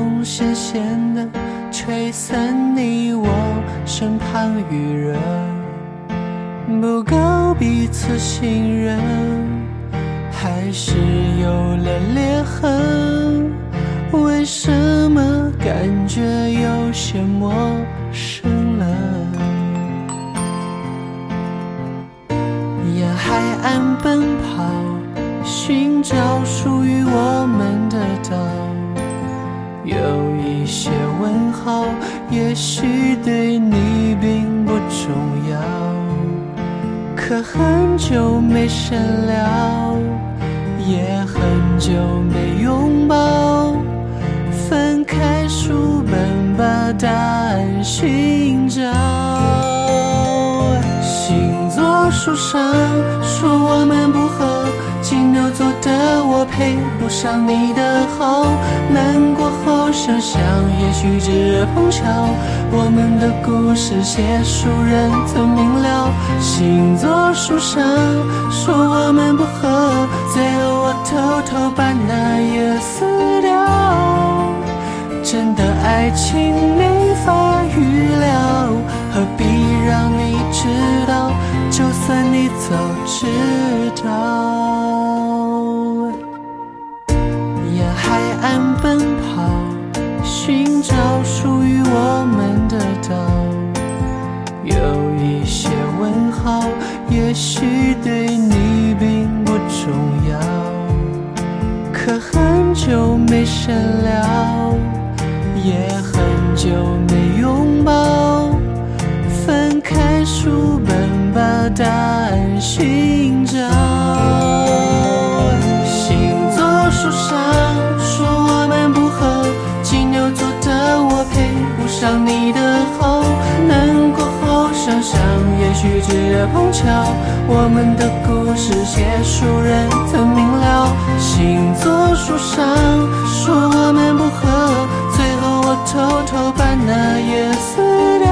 风咸咸的，吹散你我身旁余热，不够彼此信任，还是有了裂痕。为什么感觉有些陌生了？沿海岸奔跑，寻找属于我们的岛。有一些问号，也许对你并不重要。可很久没深聊，也很久没拥抱。翻开书本，把答案寻找。星座书上说我们不合，金牛座的我配不上你的好。难过想想，也许只碰巧。我们的故事写书人曾明了。星座书上说我们不合，最后我偷偷把那页撕掉。真的爱情没法预料，何必让你知道？就算你早知道。沿海岸奔跑，寻找属于我们的岛。有一些问号，也许对你并不重要。可很久没深聊。也很久没拥抱，翻开书本把答案寻找。星座书上上你的好。难过后想想，也许只碰巧。我们的故事写书人曾明了。星座书上说我们不合。最后我偷偷把那页撕掉，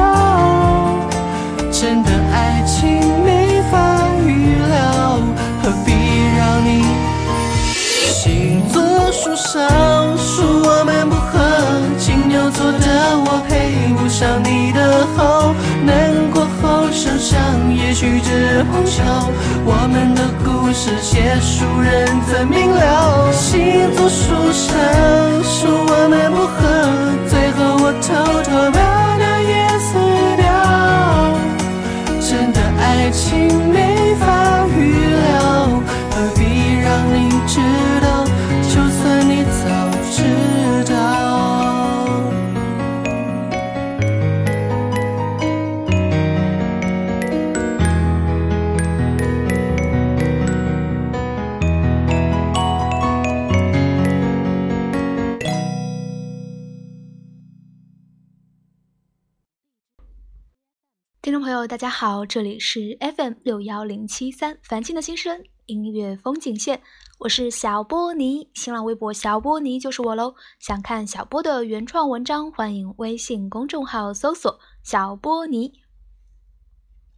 真的爱情没法预料，何必让你？星座书上说我们不合，金牛座的我上你的好。难过后想想，也许只碰巧。我们的故事写书人怎明了？星座书上说我们不合。大家好，这里是 FM 六幺零七三凡青的心声音乐风景线，我是小波尼，新浪微博小波尼就是我喽。想看小波的原创文章，欢迎微信公众号搜索小波尼。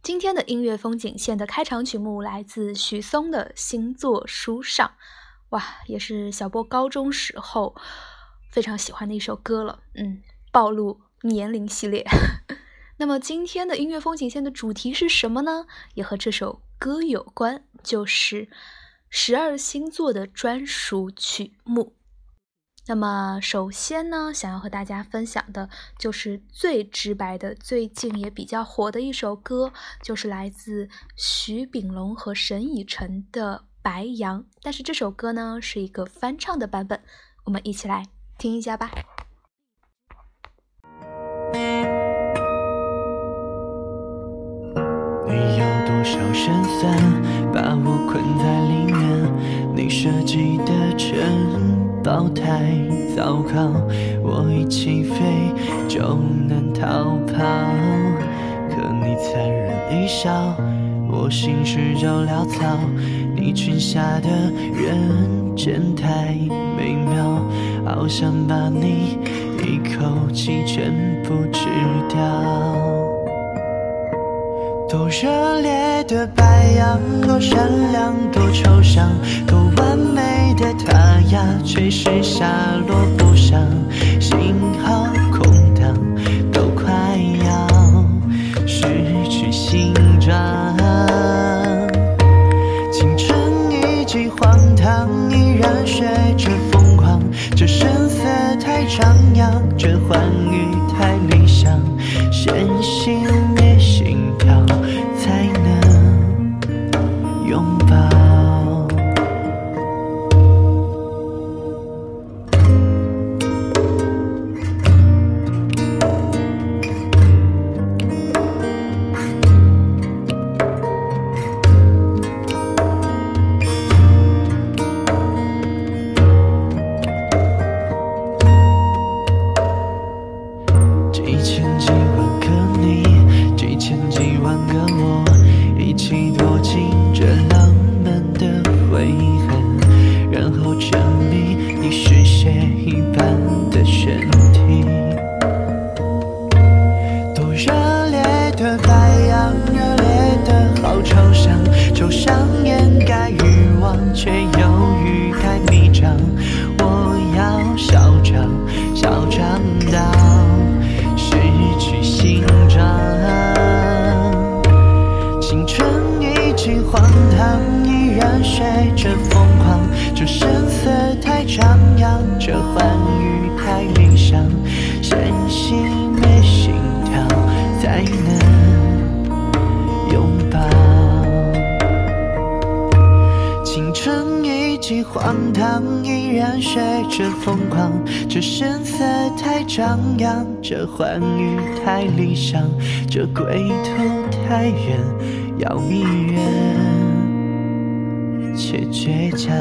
今天的音乐风景线的开场曲目来自许嵩的《星座书上》，哇，也是小波高中时候非常喜欢的一首歌了。嗯，暴露年龄系列。那么今天的音乐风景线的主题是什么呢？也和这首歌有关，就是十二星座的专属曲目。那么首先呢，想要和大家分享的就是最直白的、最近也比较火的一首歌，就是来自徐秉龙和沈以诚的《白羊》。但是这首歌呢，是一个翻唱的版本，我们一起来听一下吧。少身份，把我困在里面？你设计的城堡太糟糕，我一起飞就能逃跑。可你残忍一笑，我心事就潦草。你裙下的人间太美妙，好想把你一口气全部吃掉。多热烈的白羊，多善良，多抽象，多完美的他呀，却是下落不上，幸好这欢愉太理想。先熄灭心跳，才能拥抱。青春已经荒唐，依然学着疯狂。这声色太张扬，这欢愉太理想，这归途太远，要迷人却倔强。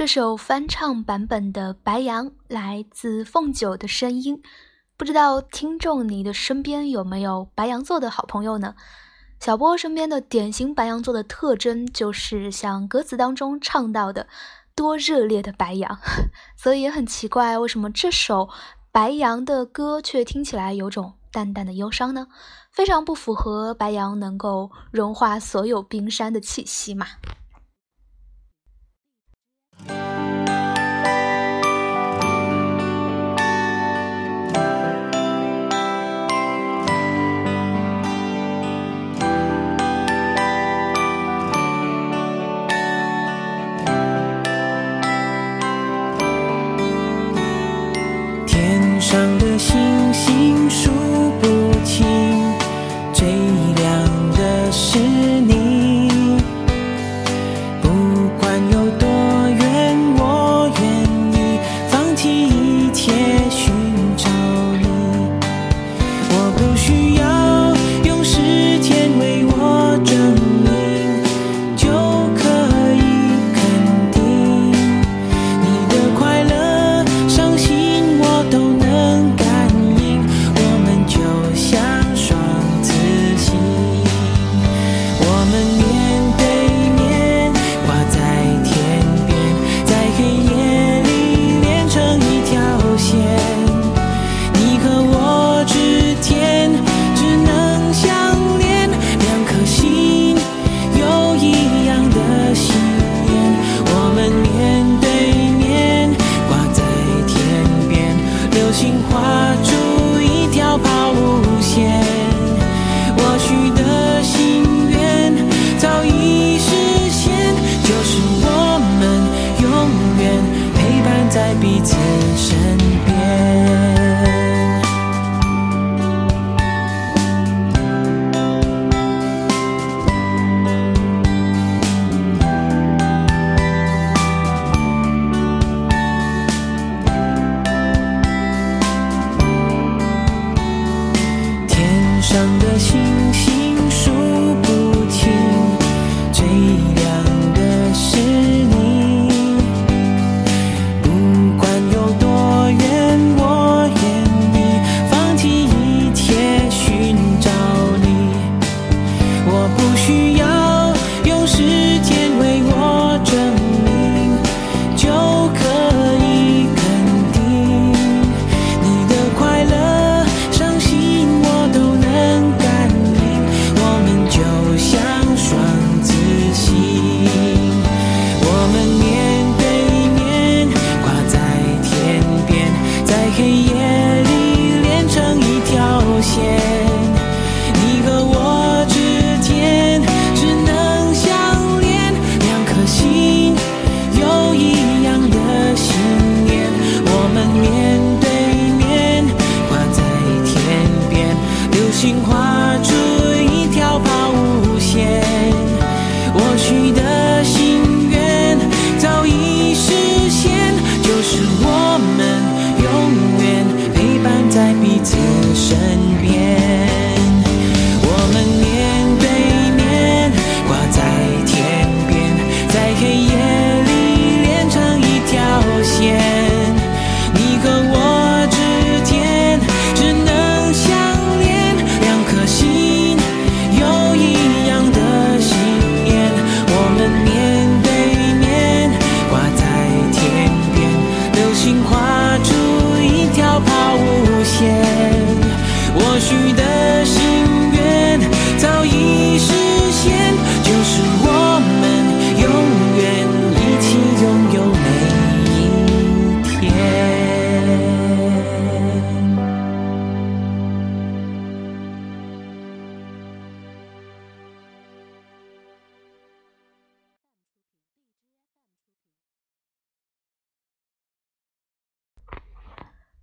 这首翻唱版本的《白羊》来自凤九的声音，不知道听众你的身边有没有白羊座的好朋友呢？小波身边的典型白羊座的特征就是像歌词当中唱到的多热烈的白羊，所以也很奇怪，为什么这首白羊的歌却听起来有种淡淡的忧伤呢？非常不符合白羊能够融化所有冰山的气息嘛。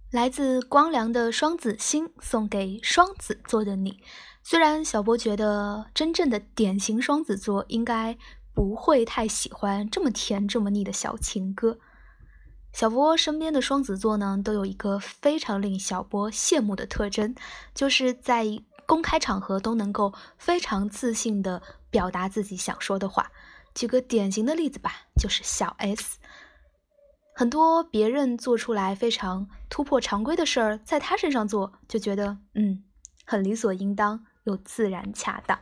来自光良的《双子星》送给双子座的你。虽然小波觉得真正的典型双子座应该不会太喜欢这么甜这么腻的小情歌，小波身边的双子座呢，都有一个非常令小波羡慕的特征，就是在公开场合都能够非常自信的表达自己想说的话。举个典型的例子吧，就是小 S。很多别人做出来非常突破常规的事儿，在他身上做就觉得嗯，很理所应当又自然恰当。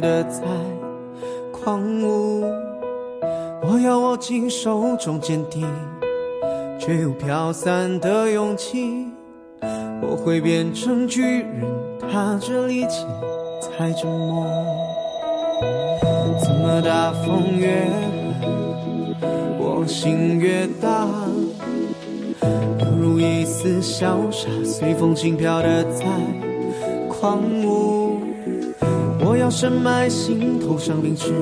的在狂舞。我要握紧手中坚定，却又飘散的勇气。我会变成巨人，踏着力气踩着梦。怎么大风越？我心越大，犹如一丝潇洒，随风轻飘的在狂舞。我要深埋心头上冰石，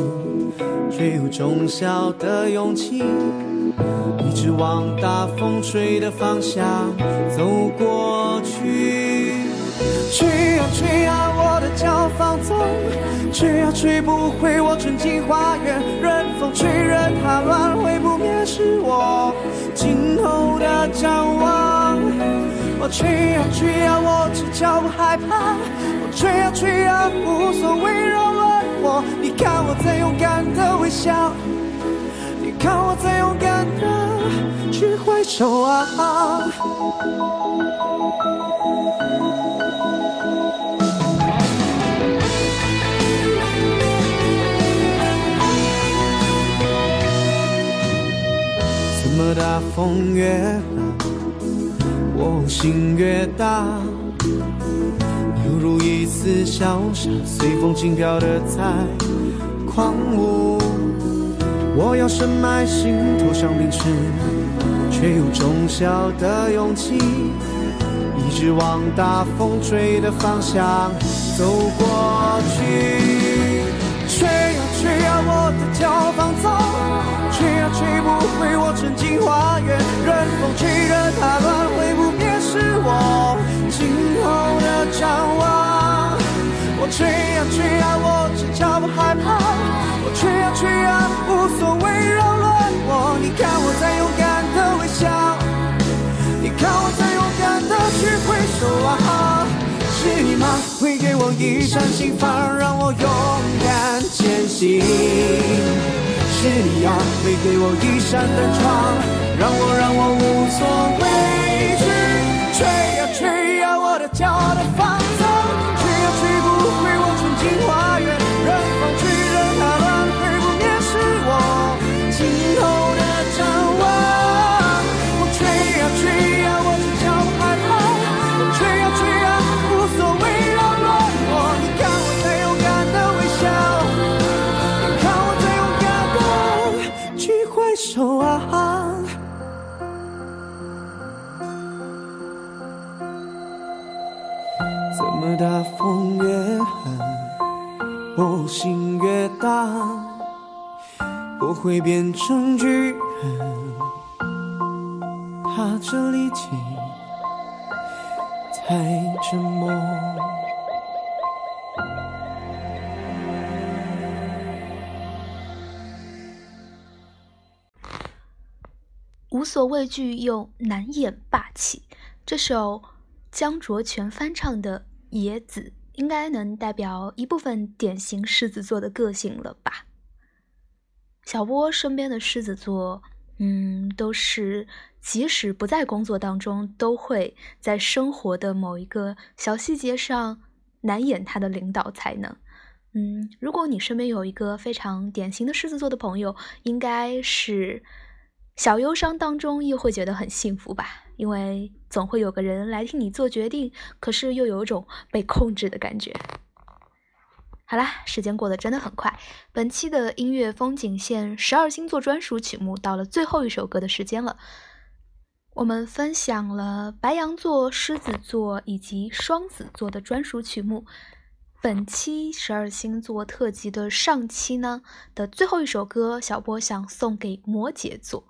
却有种小的勇气，一直往大风吹的方向走过去。吹啊吹啊，我的脚放纵，吹啊吹不回我纯净花园，任风吹任它乱，会不灭是我今后的展望。我吹啊吹啊，我赤脚不害怕，我吹啊吹无所谓扰乱我。你看我在勇敢的微笑，你看我在勇敢的去挥手啊。怎么大风越狠，我心越大，如一丝潇洒，随风轻飘的在狂舞。我要深埋心头像冰石，却有种小的勇气，一直往大风吹的方向走过去。吹啊吹啊，我的脚放纵。吹啊吹不回我纯净花园，任风吹任它乱，会不灭是我今后的展望。我吹啊吹啊，我赤脚不害怕。我吹啊吹啊，无所谓扰乱我。你看我在勇敢的微笑，你看我在勇敢的去挥手啊！是你吗？会给我一扇心房，让我勇敢前行。是你呀，会给我一扇灯窗，让我让我大？我会变成巨人，踏着力气，踩着梦。无所畏惧又难掩霸气，这首江卓全翻唱的《野子》应该能代表一部分典型狮子座的个性了吧？小波身边的狮子座，嗯，都是即使不在工作当中，都会在生活的某一个小细节上难掩他的领导才能。嗯，如果你身边有一个非常典型的狮子座的朋友，应该是小忧伤当中又会觉得很幸福吧，因为总会有个人来替你做决定，可是又有种被控制的感觉。好啦，时间过得真的很快，本期的音乐风景线十二星座专属曲目到了最后一首歌的时间了。我们分享了白羊座、狮子座以及双子座的专属曲目。本期十二星座特辑的上期呢的最后一首歌，小波想送给摩羯座。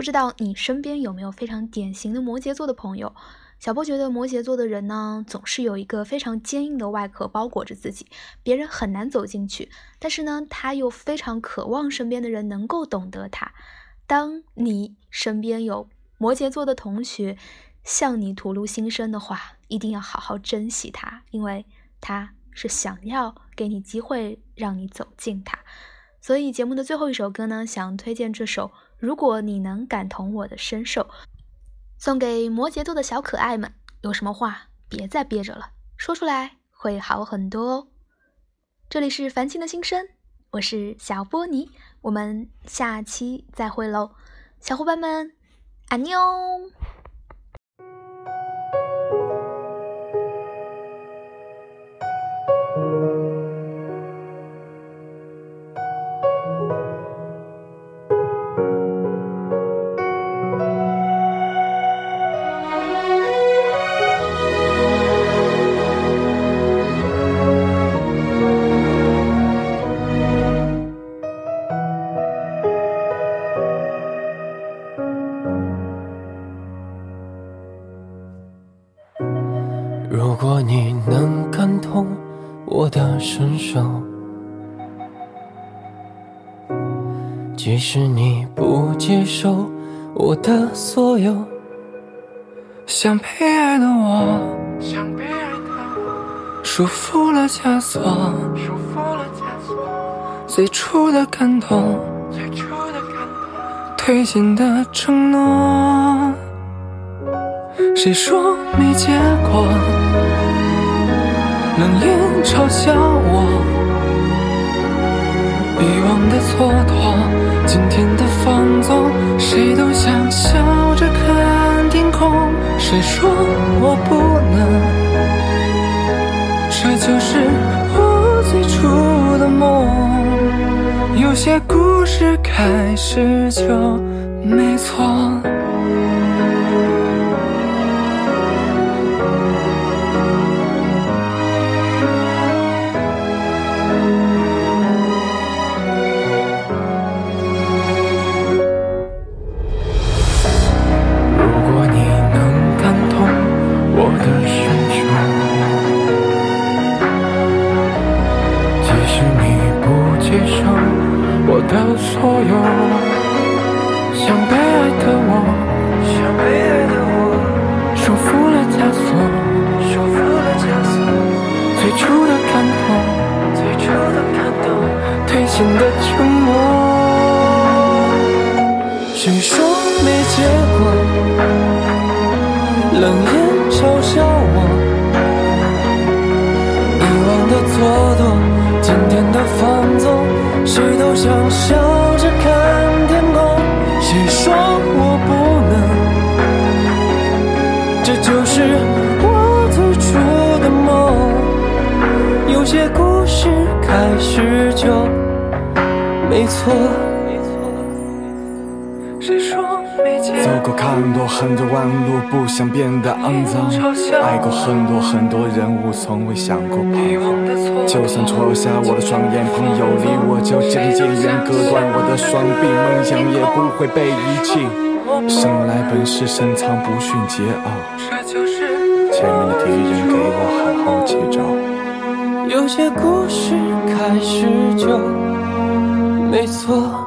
不知道你身边有没有非常典型的摩羯座的朋友？小波觉得摩羯座的人呢，总是有一个非常坚硬的外壳包裹着自己，别人很难走进去。但是呢，他又非常渴望身边的人能够懂得他。当你身边有摩羯座的同学向你吐露心声的话，一定要好好珍惜他，因为他是想要给你机会让你走进他。所以节目的最后一首歌呢，想推荐这首《如果你能感同我的身受》。送给摩羯座的小可爱们，有什么话别再憋着了，说出来会好很多哦。这里是繁星的心声，我是小波尼，我们下期再会喽，小伙伴们，安妞。即使你不接受我的所有，想被爱的我，想被爱的束缚了枷锁，束缚了枷锁，最初的感动，最初的感动，推进的承诺。谁说没结果？冷眼嘲笑我，遗忘的蹉跎，今天的放纵，谁都想笑着看天空。谁说我不能？这就是我最初的梦。有些故事开始就没错。所有，想被爱的我，想被爱的我，束缚了枷锁，束缚了枷锁，最初的感动，最初的感动，推进的承诺。谁说没结果？冷眼嘲笑我，遗忘的蹉跎，今天的放纵，谁都想笑。是我最初的梦。有些故事开始就没错。谁说没结走过看多很多弯路，不想变得肮脏。爱过很多很多人物，从未想过彷徨。就算戳瞎我的双眼，朋友离我就渐渐远，割断我的双臂，梦想也不会被遗弃。生来本是深藏不逊桀骜，前面的敌人给我好好接招。有些故事开始就没错。